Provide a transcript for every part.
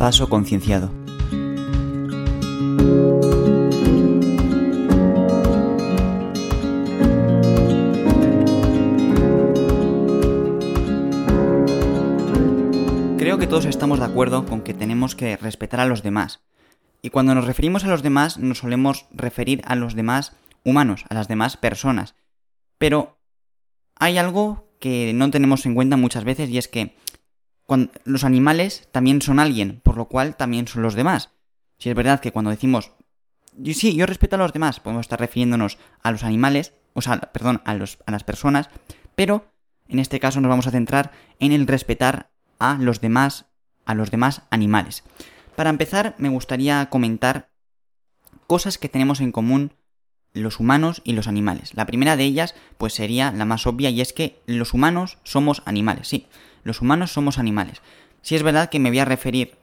Paso concienciado. Creo que todos estamos de acuerdo con que tenemos que respetar a los demás. Y cuando nos referimos a los demás, nos solemos referir a los demás humanos, a las demás personas. Pero hay algo que no tenemos en cuenta muchas veces y es que los animales también son alguien, por lo cual también son los demás. Si es verdad que cuando decimos, sí, yo respeto a los demás, podemos estar refiriéndonos a los animales, o sea, perdón, a, los, a las personas, pero en este caso nos vamos a centrar en el respetar a los demás, a los demás animales. Para empezar, me gustaría comentar cosas que tenemos en común los humanos y los animales. La primera de ellas, pues sería la más obvia, y es que los humanos somos animales, sí, los humanos somos animales. Si es verdad que me voy a referir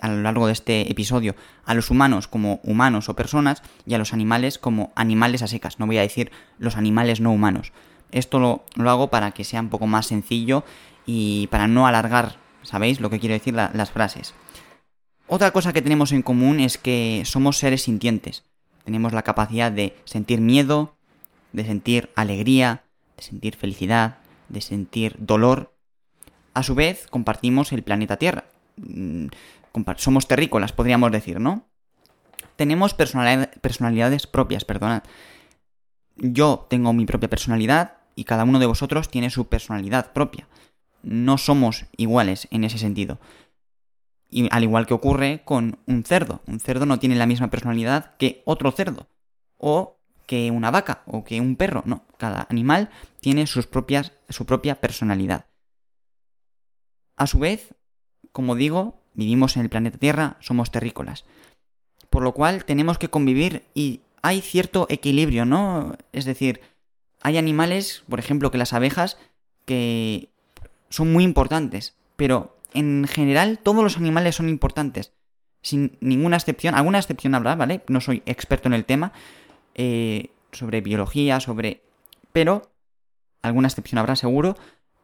a lo largo de este episodio a los humanos como humanos o personas y a los animales como animales a secas. No voy a decir los animales no humanos. Esto lo, hago para que sea un poco más sencillo y para no alargar, ¿sabéis lo que quiero decir las frases? Otra cosa que tenemos en común es que somos seres sintientes. Tenemos la capacidad de sentir miedo, de sentir alegría, de sentir felicidad, de sentir dolor. A su vez, compartimos el planeta Tierra. Mm, somos terrícolas, podríamos decir, ¿no? Tenemos personalidades propias, perdonad. Yo tengo mi propia personalidad y cada uno de vosotros tiene su personalidad propia. No somos iguales en ese sentido. Y al igual que ocurre con un cerdo. Un cerdo no tiene la misma personalidad que otro cerdo. O que una vaca o que un perro. No, cada animal tiene sus propias, su propia personalidad. A su vez, como digo, vivimos en el planeta Tierra, somos terrícolas. Por lo cual tenemos que convivir y hay cierto equilibrio, ¿no? Es decir, hay animales, por ejemplo, que las abejas, que son muy importantes, pero en general todos los animales son importantes, sin ninguna excepción. Alguna excepción habrá, ¿vale? No soy experto en el tema, eh, sobre biología, sobre... Pero, alguna excepción habrá seguro,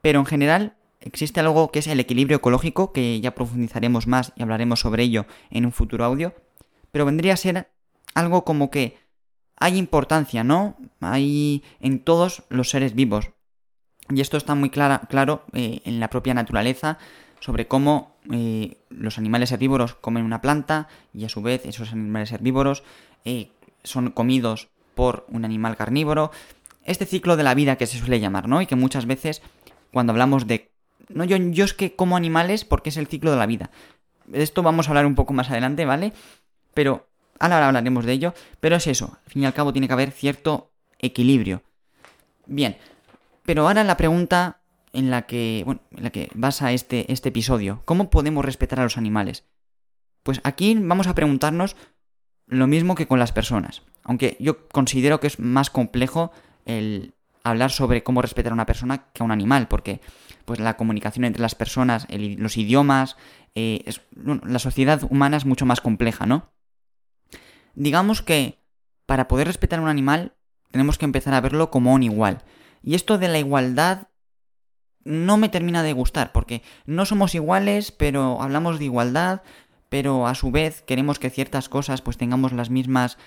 pero en general existe algo que es el equilibrio ecológico, que ya profundizaremos más y hablaremos sobre ello en un futuro audio, pero vendría a ser algo como que hay importancia, ¿no? Hay en todos los seres vivos. Y esto está muy claro eh, en la propia naturaleza, sobre cómo eh, los animales herbívoros comen una planta y a su vez esos animales herbívoros eh, son comidos por un animal carnívoro. Este ciclo de la vida que se suele llamar, ¿no? Y que muchas veces cuando hablamos de... No, yo, yo es que como animales porque es el ciclo de la vida. De esto vamos a hablar un poco más adelante, ¿vale? Pero ahora hablaremos de ello. Pero es eso, al fin y al cabo tiene que haber cierto equilibrio. Bien, pero ahora la pregunta en la que, bueno, en la que basa este, este episodio. ¿Cómo podemos respetar a los animales? Pues aquí vamos a preguntarnos lo mismo que con las personas. Aunque yo considero que es más complejo el hablar sobre cómo respetar a una persona que a un animal, porque pues la comunicación entre las personas, los idiomas, eh, la sociedad humana es mucho más compleja, ¿no? Digamos que para poder respetar a un animal tenemos que empezar a verlo como un igual. Y esto de la igualdad no me termina de gustar, porque no somos iguales, pero hablamos de igualdad, pero a su vez queremos que ciertas cosas pues tengamos las mismas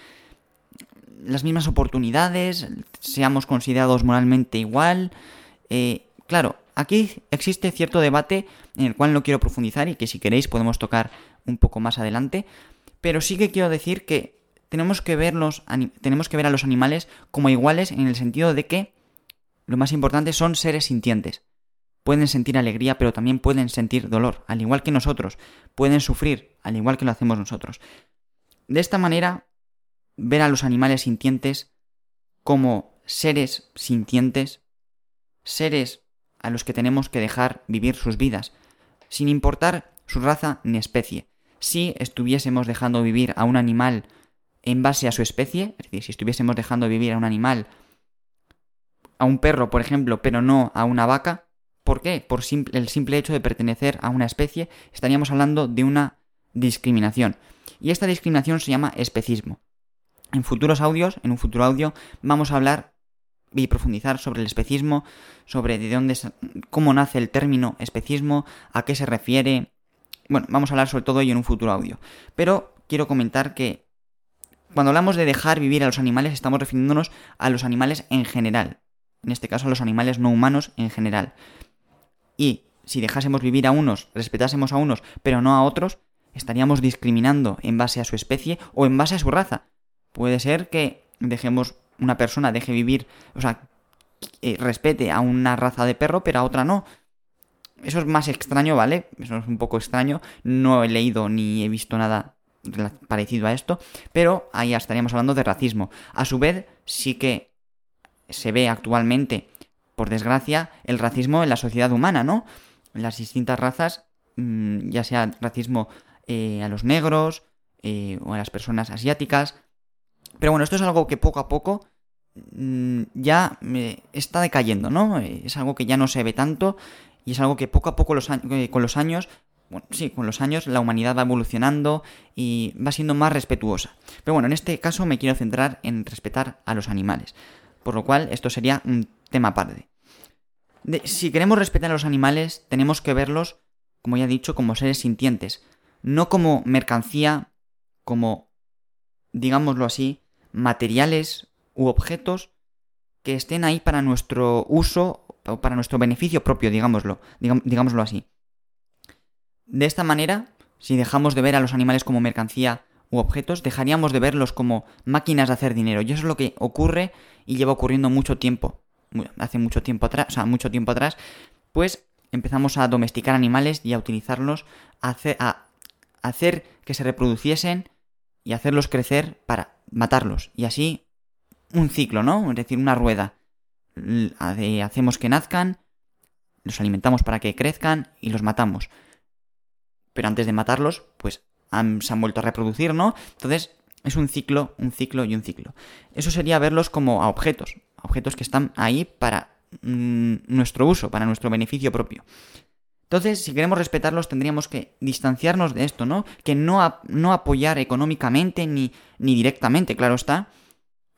las mismas oportunidades, seamos considerados moralmente igual. Eh, claro, aquí existe cierto debate en el cual no quiero profundizar y que si queréis podemos tocar un poco más adelante, pero sí que quiero decir que tenemos que, verlos, tenemos que ver a los animales como iguales en el sentido de que lo más importante son seres sintientes pueden sentir alegría, pero también pueden sentir dolor, al igual que nosotros, pueden sufrir, al igual que lo hacemos nosotros. De esta manera, ver a los animales sintientes como seres sintientes, seres a los que tenemos que dejar vivir sus vidas, sin importar su raza ni especie. Si estuviésemos dejando vivir a un animal en base a su especie, es decir, si estuviésemos dejando vivir a un animal, a un perro, por ejemplo, pero no a una vaca, ¿Por qué? Por el simple hecho de pertenecer a una especie, estaríamos hablando de una discriminación. Y esta discriminación se llama especismo. En futuros audios, en un futuro audio, vamos a hablar y profundizar sobre el especismo, sobre de dónde, cómo nace el término especismo, a qué se refiere, Bueno, vamos a hablar sobre todo ello en un futuro audio. Pero quiero comentar que cuando hablamos de dejar vivir a los animales estamos refiriéndonos a los animales en general. En este caso a los animales no humanos en general. Y si dejásemos vivir a unos, respetásemos a unos, pero no a otros, estaríamos discriminando en base a su especie o en base a su raza. Puede ser que dejemos una persona deje vivir, o sea, eh, respete a una raza de perro, pero a otra no. Eso es más extraño, ¿vale? Eso es un poco extraño. No he leído ni he visto nada parecido a esto, pero ahí estaríamos hablando de racismo. A su vez, sí que se ve actualmente, por desgracia, el racismo en la sociedad humana, ¿no? Las distintas razas, mm, ya sea racismo eh, a los negros eh, o a las personas asiáticas. Pero bueno, esto es algo que poco a poco mm, ya está decayendo, ¿no? Es algo que ya no se ve tanto y es algo que poco a poco eh, con los años, bueno, sí, con los años la humanidad va evolucionando y va siendo más respetuosa. Pero bueno, en este caso me quiero centrar en respetar a los animales, por lo cual esto sería un tema aparte. si queremos respetar a los animales, tenemos que verlos, como ya he dicho, como seres sintientes, no como mercancía, como, digámoslo así, materiales u objetos que estén ahí para nuestro uso o para nuestro beneficio propio, digámoslo, digámoslo así. De esta manera, si dejamos de ver a los animales como mercancía u objetos, dejaríamos de verlos como máquinas de hacer dinero. Y eso es lo que ocurre y lleva ocurriendo mucho tiempo, hace mucho tiempo atrás, o sea, mucho tiempo atrás, pues empezamos a domesticar animales y a utilizarlos, a hacer que se reproduciesen y hacerlos crecer para matarlos. Y así un ciclo, ¿no? Es decir, una rueda. Hacemos que nazcan, los alimentamos para que crezcan y los matamos. Pero antes de matarlos, pues se han vuelto a reproducir, ¿no? Entonces es un ciclo, un ciclo y un ciclo. Eso sería verlos como a objetos, objetos que están ahí para mm, nuestro uso, para nuestro beneficio propio. Entonces, si queremos respetarlos, tendríamos que distanciarnos de esto, ¿no? Que no, no apoyar económicamente ni, ni directamente, claro está,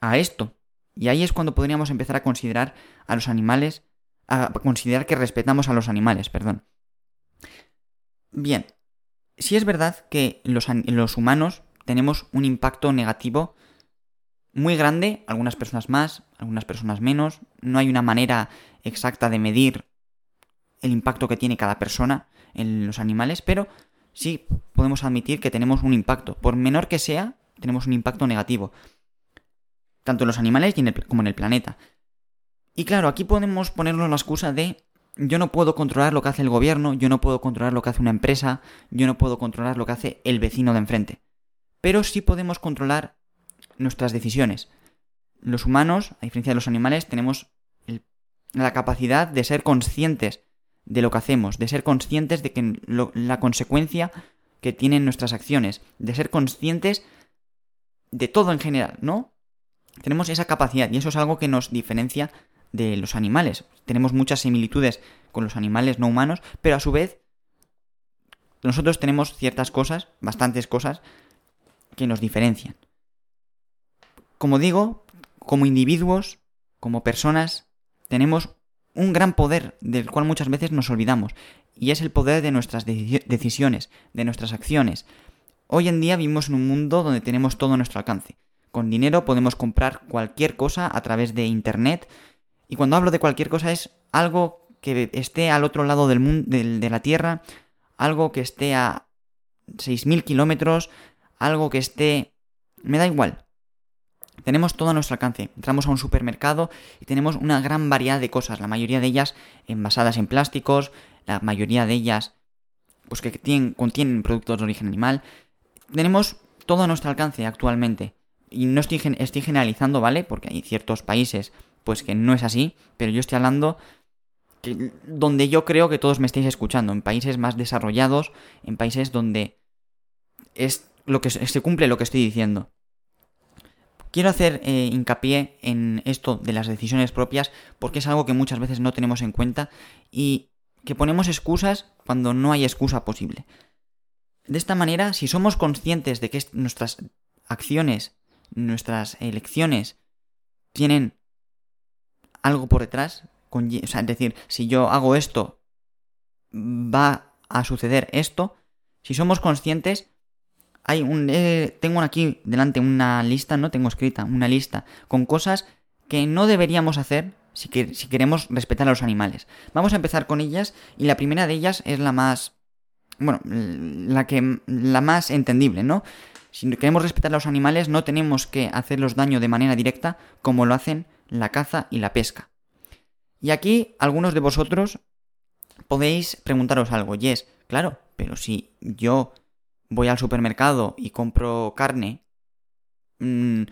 a esto. Y ahí es cuando podríamos empezar a considerar a los animales, a considerar que respetamos a los animales, perdón. Bien, si es verdad que los, los humanos tenemos un impacto negativo muy grande, algunas personas más, algunas personas menos, no hay una manera exacta de medir el impacto que tiene cada persona en los animales, pero sí podemos admitir que tenemos un impacto. Por menor que sea, tenemos un impacto negativo. Tanto en los animales como en el planeta. Y claro, aquí podemos ponernos la excusa de yo no puedo controlar lo que hace el gobierno, yo no puedo controlar lo que hace una empresa, yo no puedo controlar lo que hace el vecino de enfrente. Pero sí podemos controlar nuestras decisiones. Los humanos, a diferencia de los animales, tenemos la capacidad de ser conscientes de lo que hacemos, de ser conscientes de que la consecuencia que tienen nuestras acciones, de ser conscientes de todo en general, ¿no? Tenemos esa capacidad y eso es algo que nos diferencia de los animales. Tenemos muchas similitudes con los animales no humanos, pero a su vez nosotros tenemos ciertas cosas, bastantes cosas, que nos diferencian. Como digo, como individuos, como personas, tenemos un gran poder del cual muchas veces nos olvidamos, y es el poder de nuestras decisiones, de nuestras acciones. Hoy en día vivimos en un mundo donde tenemos todo a nuestro alcance. Con dinero podemos comprar cualquier cosa a través de Internet, y cuando hablo de cualquier cosa es algo que esté al otro lado del mundo, de la Tierra, algo que esté a 6.000 kilómetros, algo que esté... Me da igual. Tenemos todo a nuestro alcance. Entramos a un supermercado y tenemos una gran variedad de cosas, la mayoría de ellas envasadas en plásticos, la mayoría de ellas pues que tienen, contienen productos de origen animal. Tenemos todo a nuestro alcance actualmente. Y no estoy, generalizando, ¿vale? Porque hay ciertos países pues que no es así, pero yo estoy hablando donde yo creo que todos me estáis escuchando, en países más desarrollados, en países donde es lo que se cumple lo que estoy diciendo. Quiero hacer eh, hincapié en esto de las decisiones propias porque es algo que muchas veces no tenemos en cuenta y que ponemos excusas cuando no hay excusa posible. De esta manera, si somos conscientes de que nuestras acciones, nuestras elecciones tienen algo por detrás, es decir, si yo hago esto, va a suceder esto, Si somos conscientes, eh, tengo aquí delante una lista, no tengo escrita, una lista con cosas que no deberíamos hacer si, si queremos respetar a los animales. Vamos a empezar con ellas y la primera de ellas es la más, bueno, la que, la más entendible, ¿no? Si queremos respetar a los animales no tenemos que hacerlos daño de manera directa como lo hacen la caza y la pesca. Y aquí algunos de vosotros podéis preguntaros algo, y es, claro, pero si yo voy al supermercado y compro carne, mm,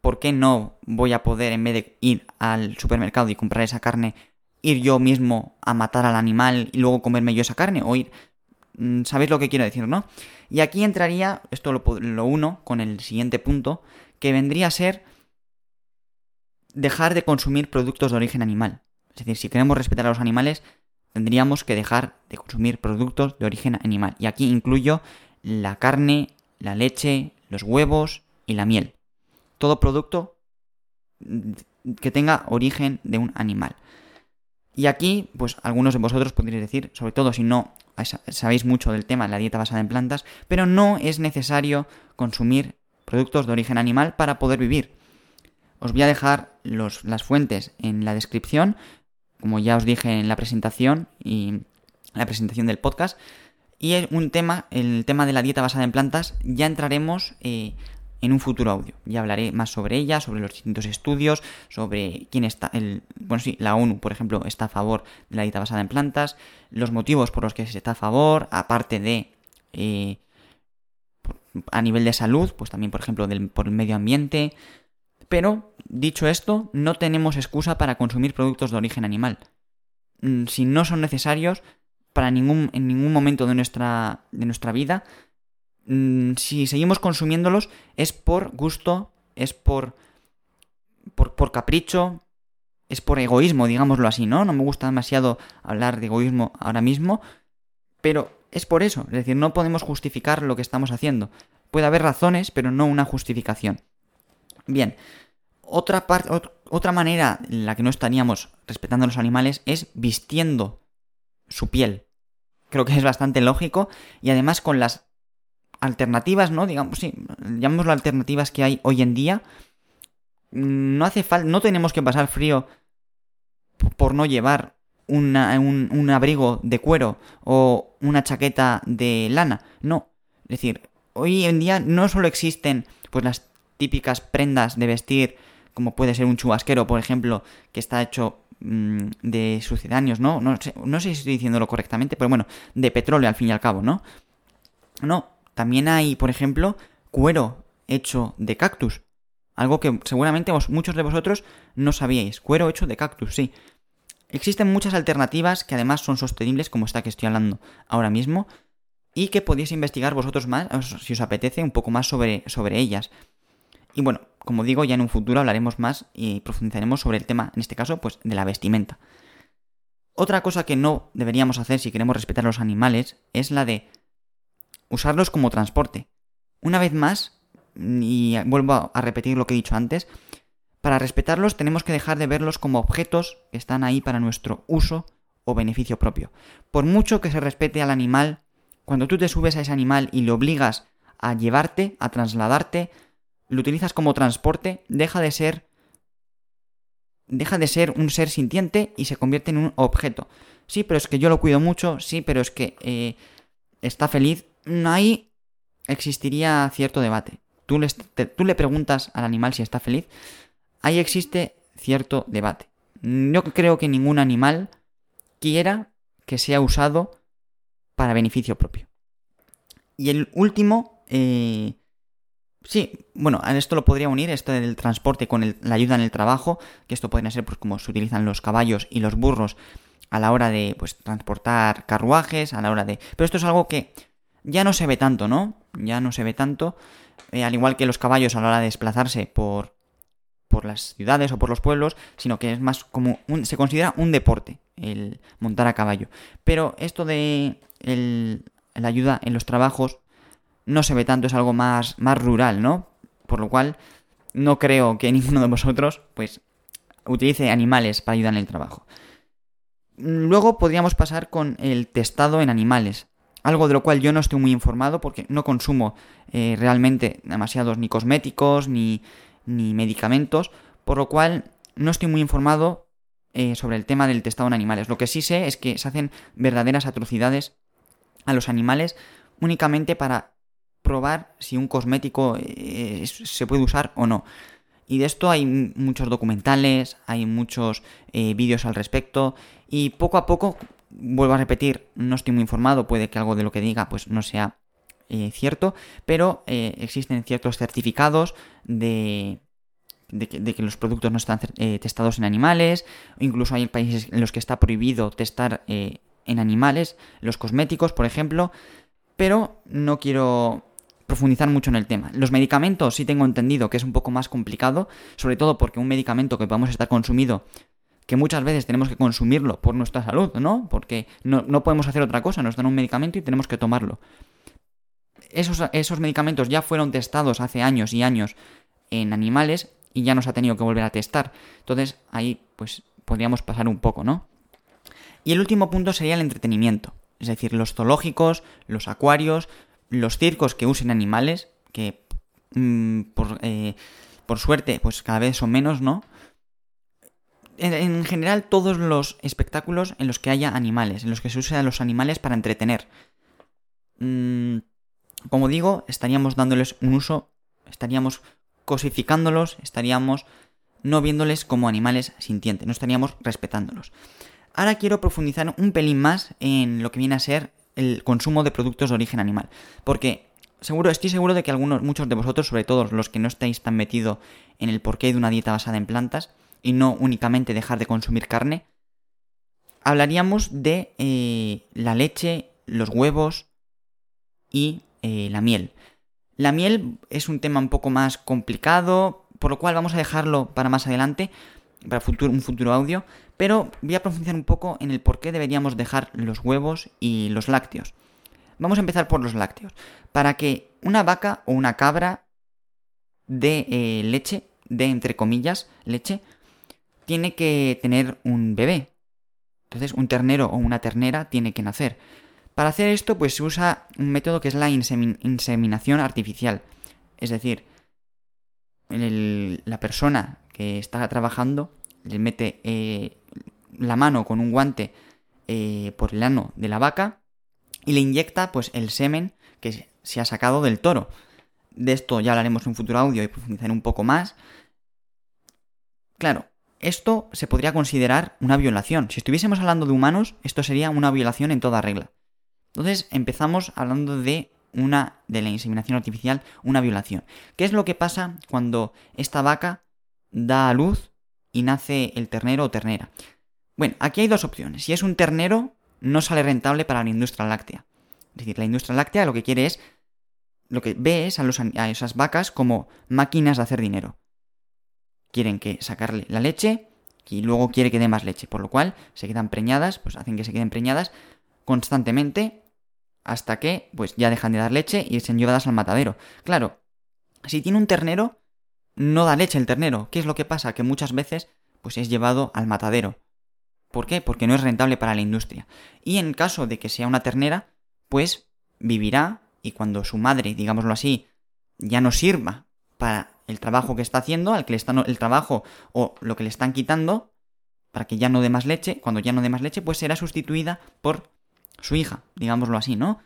¿por qué no voy a poder, en vez de ir al supermercado y comprar esa carne, ir yo mismo a matar al animal y luego comerme yo esa carne? O ir... Mm, ¿Sabéis lo que quiero decir, no? Y aquí entraría, esto lo, lo uno con el siguiente punto, que vendría a ser dejar de consumir productos de origen animal. Es decir, si queremos respetar a los animales, tendríamos que dejar de consumir productos de origen animal. Y aquí incluyo la carne, la leche, los huevos y la miel. Todo producto que tenga origen de un animal. Y aquí, pues algunos de vosotros podréis decir, sobre todo si no sabéis mucho del tema de la dieta basada en plantas, pero no es necesario consumir productos de origen animal para poder vivir. Os voy a dejar las fuentes en la descripción, como ya os dije en la presentación y la presentación del podcast, y un tema, el tema de la dieta basada en plantas, ya entraremos eh, en un futuro audio. Ya hablaré más sobre ella, sobre los distintos estudios, sobre quién está, bueno, sí, la ONU, por ejemplo, está a favor de la dieta basada en plantas, los motivos por los que se está a favor, aparte de eh, a nivel de salud, pues también, por ejemplo, del, por el medio ambiente. Pero, dicho esto, no tenemos excusa para consumir productos de origen animal. Mm, si no son necesarios, para ningún, en ningún momento de nuestra, de nuestra vida. Mm, si seguimos consumiéndolos es por gusto, es por, por, por capricho, es por egoísmo, digámoslo así, ¿no? No me gusta demasiado hablar de egoísmo ahora mismo, pero es por eso, es decir, no podemos justificar lo que estamos haciendo. Puede haber razones, pero no una justificación. Bien, otra, otra manera en la que no estaríamos respetando a los animales es vistiendo su piel. Creo que es bastante lógico y además con las alternativas, ¿no? Digamos, sí, llamémoslo alternativas que hay hoy en día, no hace falta, no tenemos que pasar frío por no llevar un, un, abrigo de cuero o una chaqueta de lana. No. Es decir, hoy en día no solo existen pues las típicas prendas de vestir, como puede ser un chubasquero, por ejemplo, que está hecho Mm, de sucedáneos, ¿no? No sé, no sé si estoy diciéndolo correctamente, pero bueno, de petróleo al fin y al cabo, ¿no? No, también hay, por ejemplo, cuero hecho de cactus. Algo que seguramente muchos de vosotros no sabíais. Cuero hecho de cactus, sí. Existen muchas alternativas que además son sostenibles, como esta que estoy hablando ahora mismo, y que podéis investigar vosotros más, si os apetece, un poco más sobre, sobre ellas. Y bueno, como digo, ya en un futuro hablaremos más y profundizaremos sobre el tema, en este caso, pues de la vestimenta. Otra cosa que no deberíamos hacer si queremos respetar a los animales es la de usarlos como transporte. Una vez más, y vuelvo a repetir lo que he dicho antes, para respetarlos tenemos que dejar de verlos como objetos que están ahí para nuestro uso o beneficio propio. Por mucho que se respete al animal, cuando tú te subes a ese animal y le obligas a llevarte, a trasladarte, lo utilizas como transporte, deja de ser deja de ser un ser sintiente y se convierte en un objeto. Sí, pero es que yo lo cuido mucho, sí, pero es que eh, está feliz. Ahí existiría cierto debate. Tú le, tú le preguntas al animal si está feliz, ahí existe cierto debate. Yo creo que ningún animal quiera que sea usado para beneficio propio. Y el último, eh, Sí, bueno, a esto lo podría unir, esto del transporte con la ayuda en el trabajo, que esto podría ser pues como se utilizan los caballos y los burros a la hora de pues transportar carruajes, a la hora de... Pero esto es algo que ya no se ve tanto, ¿no? Ya no se ve tanto, eh, al igual que los caballos a la hora de desplazarse por, por las ciudades o por los pueblos, sino que es más como se considera un deporte el montar a caballo. Pero esto de la ayuda en los trabajos no se ve tanto, es algo más, más rural, ¿no? Por lo cual, no creo que ninguno de vosotros, pues, utilice animales para ayudar en el trabajo. Luego podríamos pasar con el testado en animales. algo de lo cual yo no estoy muy informado porque no consumo eh, realmente demasiados ni cosméticos ni, ni, medicamentos, por lo cual no estoy muy informado eh, sobre el tema del testado en animales. Lo que sí sé es que se hacen verdaderas atrocidades a los animales únicamente para probar si un cosmético eh, se puede usar o no. Y de esto hay muchos documentales, hay muchos vídeos al respecto y poco a poco vuelvo a repetir, no estoy muy informado, puede que algo de lo que diga pues no sea eh, cierto, pero eh, existen ciertos certificados de, de, que, los productos no están eh, testados en animales, incluso hay países en los que está prohibido testar en animales, los cosméticos, por ejemplo, pero no quiero profundizar mucho en el tema. Los medicamentos sí tengo entendido que es un poco más complicado, sobre todo porque un medicamento que podamos estar consumido que muchas veces tenemos que consumirlo por nuestra salud, ¿no? Porque no, podemos hacer otra cosa, nos dan un medicamento y tenemos que tomarlo. Esos, esos medicamentos ya fueron testados hace años y años en animales y ya nos ha tenido que volver a testar. Entonces ahí pues podríamos pasar un poco, ¿no? Y el último punto sería el entretenimiento. Es decir, los zoológicos, los acuarios, los circos que usen animales, que mm, por, eh, por suerte pues cada vez son menos, ¿no? en, general todos los espectáculos en los que haya animales, en los que se usen los animales para entretener. Mm, como digo, estaríamos dándoles un uso, estaríamos cosificándolos, estaríamos no viéndoles como animales sintientes, no estaríamos respetándolos. Ahora quiero profundizar un pelín más en lo que viene a ser el consumo de productos de origen animal, porque seguro, estoy seguro de que algunos, muchos de vosotros, sobre todo los que no estáis tan metidos en el porqué de una dieta basada en plantas, y no únicamente dejar de consumir carne, hablaríamos de eh, la leche, los huevos y eh, la miel. La miel es un tema un poco más complicado, por lo cual vamos a dejarlo para más adelante, para un futuro audio, pero voy a profundizar un poco en el por qué deberíamos dejar los huevos y los lácteos. Vamos a empezar por los lácteos. Para que una vaca o una cabra dé eh, leche, de entre comillas leche, tiene que tener un bebé. Entonces, un ternero o una ternera tiene que nacer. Para hacer esto, pues se usa un método que es la inseminación artificial. Es decir, la persona que está trabajando le mete eh, la mano con un guante eh, por el ano de la vaca y le inyecta pues el semen que se ha sacado del toro. De esto ya hablaremos en un futuro audio y profundizaré un poco más. Claro, esto se podría considerar una violación. Si estuviésemos hablando de humanos, esto sería una violación en toda regla. Entonces empezamos hablando de una de la inseminación artificial, una violación. ¿Qué es lo que pasa cuando esta vaca da a luz y nace el ternero o ternera? Bueno, aquí hay dos opciones. Si es un ternero, no sale rentable para la industria láctea. Es decir, la industria láctea lo que quiere es, lo que ve es a, esas vacas como máquinas de hacer dinero quieren que sacarle la leche y luego quiere que dé más leche, por lo cual se quedan preñadas, pues hacen que se queden preñadas constantemente hasta que pues ya dejan de dar leche y sean llevadas al matadero. Claro, si tiene un ternero, no da leche el ternero. ¿Qué es lo que pasa? Que muchas veces pues es llevado al matadero. ¿Por qué? Porque no es rentable para la industria. Y en caso de que sea una ternera, pues vivirá y cuando su madre, digámoslo así, ya no sirva para el trabajo que está haciendo, al que le están el trabajo o lo que le están quitando, para que ya no dé más leche, cuando ya no dé más leche, pues será sustituida por su hija, digámoslo así, ¿no?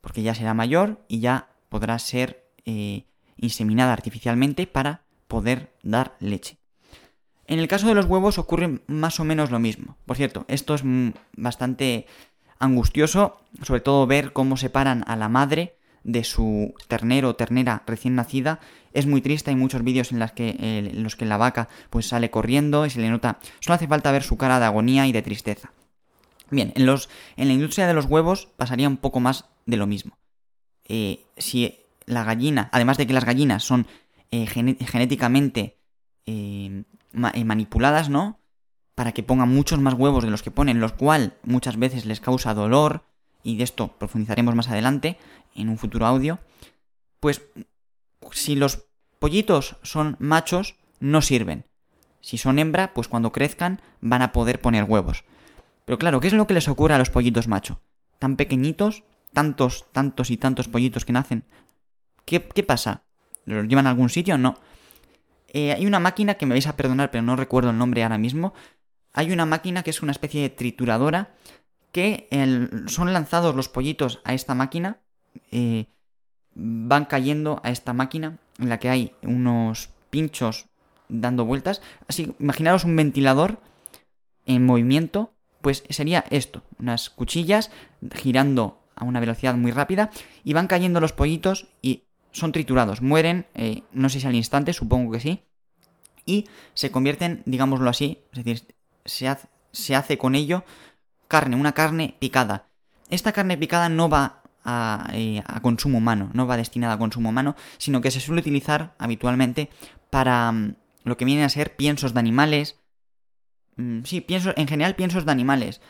Porque ya será mayor y ya podrá ser eh, inseminada artificialmente para poder dar leche. En el caso de los huevos ocurre más o menos lo mismo. Por cierto, esto es bastante angustioso, sobre todo ver cómo separan a la madre de su ternero o ternera recién nacida es muy triste. Hay muchos vídeos que, en los que la vaca pues sale corriendo y se le nota. Solo hace falta ver su cara de agonía y de tristeza. Bien, en, los, en la industria de los huevos pasaría un poco más de lo mismo. Eh, si la gallina, además de que las gallinas son eh, genéticamente eh, manipuladas, ¿no? Para que pongan muchos más huevos de los que ponen, los cual muchas veces les causa dolor, y de esto profundizaremos más adelante en un futuro audio, pues si los pollitos son machos, no sirven. Si son hembra, pues cuando crezcan van a poder poner huevos. Pero claro, ¿qué es lo que les ocurre a los pollitos macho? Tan pequeñitos tantos, tantos y tantos pollitos que nacen? ¿Qué, pasa? ¿Los llevan a algún sitio? No. Eh, hay una máquina que me vais a perdonar, pero no recuerdo el nombre ahora mismo. Hay una máquina que es una especie de trituradora que son lanzados los pollitos a esta máquina. Eh, van cayendo a esta máquina en la que hay unos pinchos dando vueltas. Así, imaginaros un ventilador en movimiento, pues sería esto, unas cuchillas girando a una velocidad muy rápida y van cayendo los pollitos y son triturados, mueren, eh, no sé si al instante, supongo que sí, y se convierten, digámoslo así, es decir, se hace, con ello carne, una carne picada. Esta carne picada no va a, eh, a, consumo humano, no va destinada a consumo humano, sino que se suele utilizar habitualmente para mm, lo que vienen a ser piensos de animales. Mm, sí, piensos, en general piensos de animales.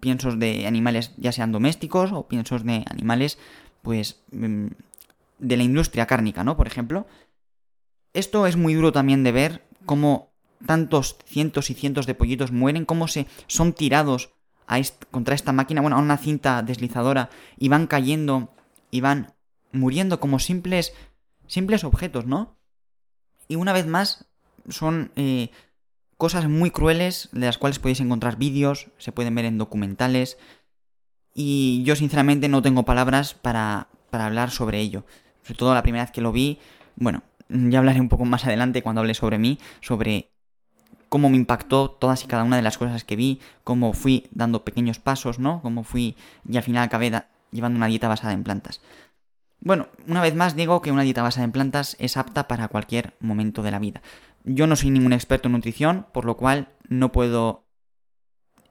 Piensos de animales ya sean domésticos o piensos de animales, pues, mm, de la industria cárnica, ¿no? Por ejemplo. Esto es muy duro también de ver cómo tantos cientos y cientos de pollitos mueren, cómo se son tirados contra esta máquina, bueno, a una cinta deslizadora y van cayendo y van muriendo como simples simples objetos, ¿no? Y una vez más son eh, cosas muy crueles de las cuales podéis encontrar vídeos, se pueden ver en documentales y yo sinceramente no tengo palabras para, para hablar sobre ello. Sobre todo la primera vez que lo vi, bueno, ya hablaré un poco más adelante cuando hable sobre mí, sobre cómo me impactó todas y cada una de las cosas que vi, cómo fui dando pequeños pasos, ¿no? Cómo fui y al final acabé llevando una dieta basada en plantas. Bueno, una vez más digo que una dieta basada en plantas es apta para cualquier momento de la vida. Yo no soy ningún experto en nutrición, por lo cual no puedo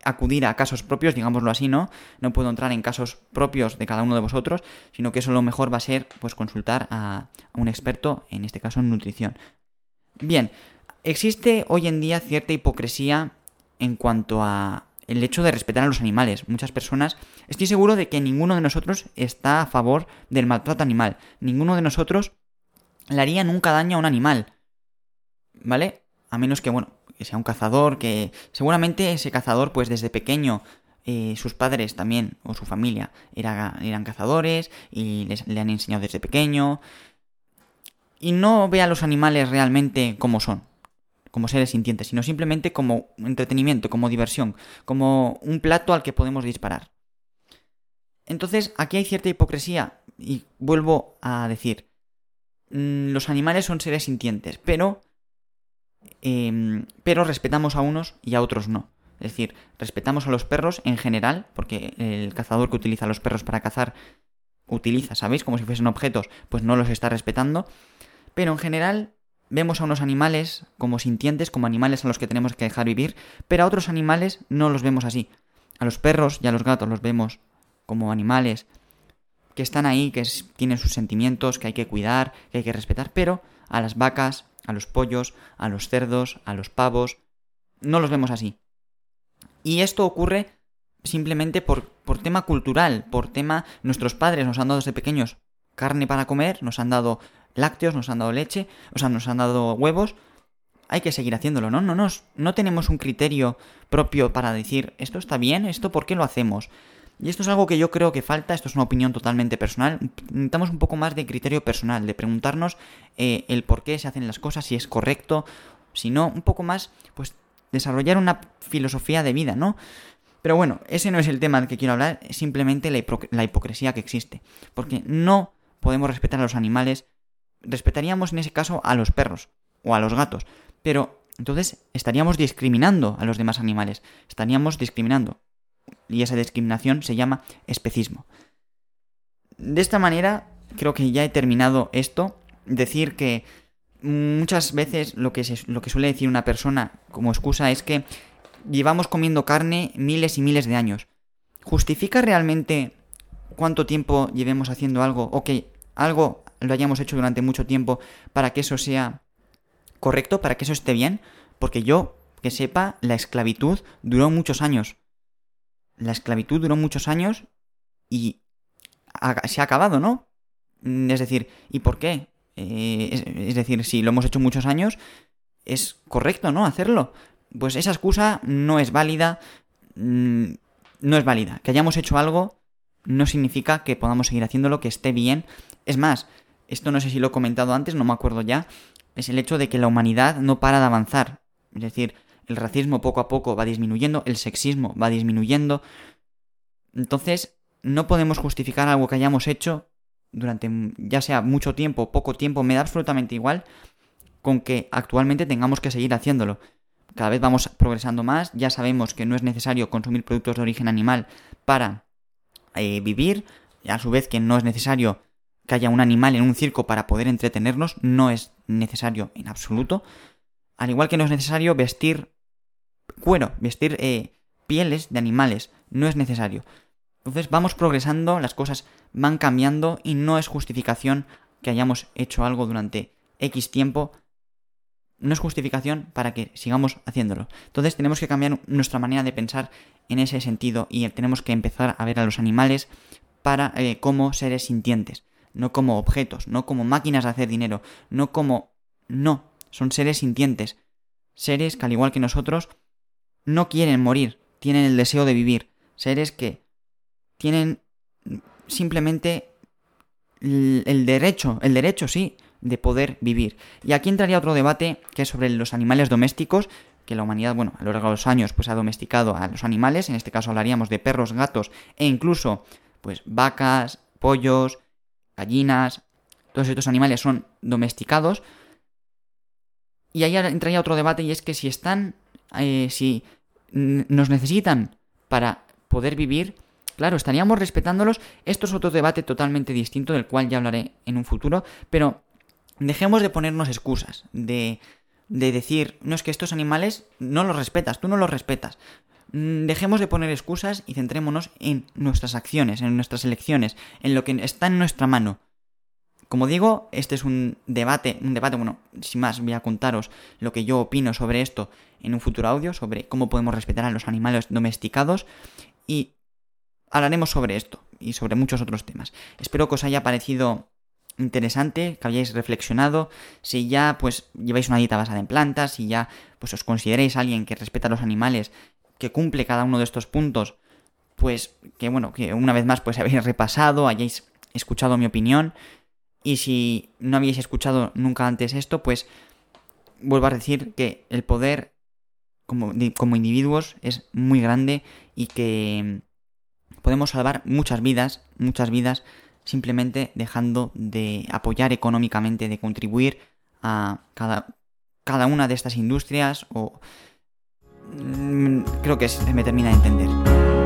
acudir a casos propios, digámoslo así, ¿no? No puedo entrar en casos propios de cada uno de vosotros, sino que eso lo mejor va a ser pues consultar a, un experto, en este caso en nutrición. Bien, existe hoy en día cierta hipocresía en cuanto a el hecho de respetar a los animales. Muchas personas, estoy seguro de que ninguno de nosotros está a favor del maltrato animal. Ninguno de nosotros le haría nunca daño a un animal. ¿Vale? A menos que, bueno, que sea un cazador, que seguramente ese cazador, pues desde pequeño, eh, sus padres también, o su familia, eran cazadores y les, le han enseñado desde pequeño. Y no ve a los animales realmente como son, como seres sintientes, sino simplemente como entretenimiento, como diversión, como un plato al que podemos disparar. Entonces, aquí hay cierta hipocresía, y vuelvo a decir, mm, los animales son seres sintientes, pero Em, pero respetamos a unos y a otros no. Es decir, respetamos a los perros en general, porque el cazador que utiliza a los perros para cazar utiliza, ¿sabéis? Como si fuesen objetos, pues no los está respetando. Pero en general vemos a unos animales como sintientes, como animales a los que tenemos que dejar vivir, pero a otros animales no los vemos así. A los perros y a los gatos los vemos como animales que están ahí, que tienen sus sentimientos, que hay que cuidar, que hay que respetar, pero a las vacas, a los pollos, a los cerdos, a los pavos. No los vemos así. Y esto ocurre simplemente por, por tema cultural, por tema... Nuestros padres nos han dado desde pequeños carne para comer, nos han dado lácteos, nos han dado leche, o sea, nos han dado huevos. Hay que seguir haciéndolo, ¿no? No, no, no tenemos un criterio propio para decir, esto está bien, esto por qué lo hacemos. Y esto es algo que yo creo que falta, esto es una opinión totalmente personal. Necesitamos un poco más de criterio personal, de preguntarnos eh, el por qué se hacen las cosas, si es correcto, si no, un poco más, pues desarrollar una filosofía de vida, ¿no? Pero bueno, ese no es el tema del que quiero hablar, es simplemente la, la hipocresía que existe. Porque no podemos respetar a los animales, respetaríamos en ese caso a los perros o a los gatos, pero entonces estaríamos discriminando a los demás animales, estaríamos discriminando y esa discriminación se llama especismo. De esta manera, creo que ya he terminado esto. Decir que muchas veces lo que, lo que suele decir una persona como excusa es que llevamos comiendo carne miles y miles de años. ¿Justifica realmente cuánto tiempo llevemos haciendo algo o que algo lo hayamos hecho durante mucho tiempo para que eso sea correcto, para que eso esté bien? Porque yo, que sepa, la esclavitud duró muchos años la esclavitud duró muchos años y se ha acabado, ¿no? Mm, es decir, ¿y por qué? Eh, es, decir, si lo hemos hecho muchos años, es correcto, ¿no? Hacerlo. Pues esa excusa no es válida. Mm, no es válida. Que hayamos hecho algo no significa que podamos seguir haciéndolo, que esté bien. Es más, esto no sé si lo he comentado antes, no me acuerdo ya, es el hecho de que la humanidad no para de avanzar. Es decir, el racismo poco a poco va disminuyendo, el sexismo va disminuyendo. Entonces, no podemos justificar algo que hayamos hecho durante ya sea mucho tiempo poco tiempo, me da absolutamente igual con que actualmente tengamos que seguir haciéndolo. Cada vez vamos progresando más, ya sabemos que no es necesario consumir productos de origen animal para eh, vivir, a su vez que no es necesario que haya un animal en un circo para poder entretenernos, no es necesario en absoluto. Al igual que no es necesario vestir cuero, vestir eh, pieles de animales, no es necesario. Entonces vamos progresando, las cosas van cambiando y no es justificación que hayamos hecho algo durante X tiempo. No es justificación para que sigamos haciéndolo. Entonces tenemos que cambiar nuestra manera de pensar en ese sentido y tenemos que empezar a ver a los animales para eh, como seres sintientes, no como objetos, no como máquinas de hacer dinero, no como... No, son seres sintientes, seres que al igual que nosotros no quieren morir, tienen el deseo de vivir, seres que tienen simplemente el derecho, el derecho sí, de poder vivir. Y aquí entraría otro debate que es sobre los animales domésticos, que la humanidad, bueno, a lo largo de los años, pues ha domesticado a los animales, en este caso hablaríamos de perros, gatos e incluso, pues, vacas, pollos, gallinas, todos estos animales son domesticados. Y ahí entraría otro debate y es que si están, eh, si nos necesitan para poder vivir, claro, estaríamos respetándolos. Esto es otro debate totalmente distinto del cual ya hablaré en un futuro, pero dejemos de ponernos excusas, de, de decir, no es que estos animales no los respetas, tú no los respetas. Mm, dejemos de poner excusas y centrémonos en nuestras acciones, en nuestras elecciones, en lo que está en nuestra mano. Como digo, este es un debate, un debate, bueno, sin más, voy a contaros lo que yo opino sobre esto en un futuro audio, sobre cómo podemos respetar a los animales domesticados y hablaremos sobre esto y sobre muchos otros temas. Espero que os haya parecido interesante, que hayáis reflexionado, si ya pues lleváis una dieta basada en plantas, si ya pues os consideréis alguien que respeta a los animales, que cumple cada uno de estos puntos, pues que bueno, que una vez más pues habéis repasado, hayáis escuchado mi opinión y si no habéis escuchado nunca antes esto, pues vuelvo a decir que el poder como, como individuos es muy grande y que podemos salvar muchas vidas, muchas vidas simplemente dejando de apoyar económicamente, de contribuir a cada, cada una de estas industrias o... Mm, creo que se me termina de entender.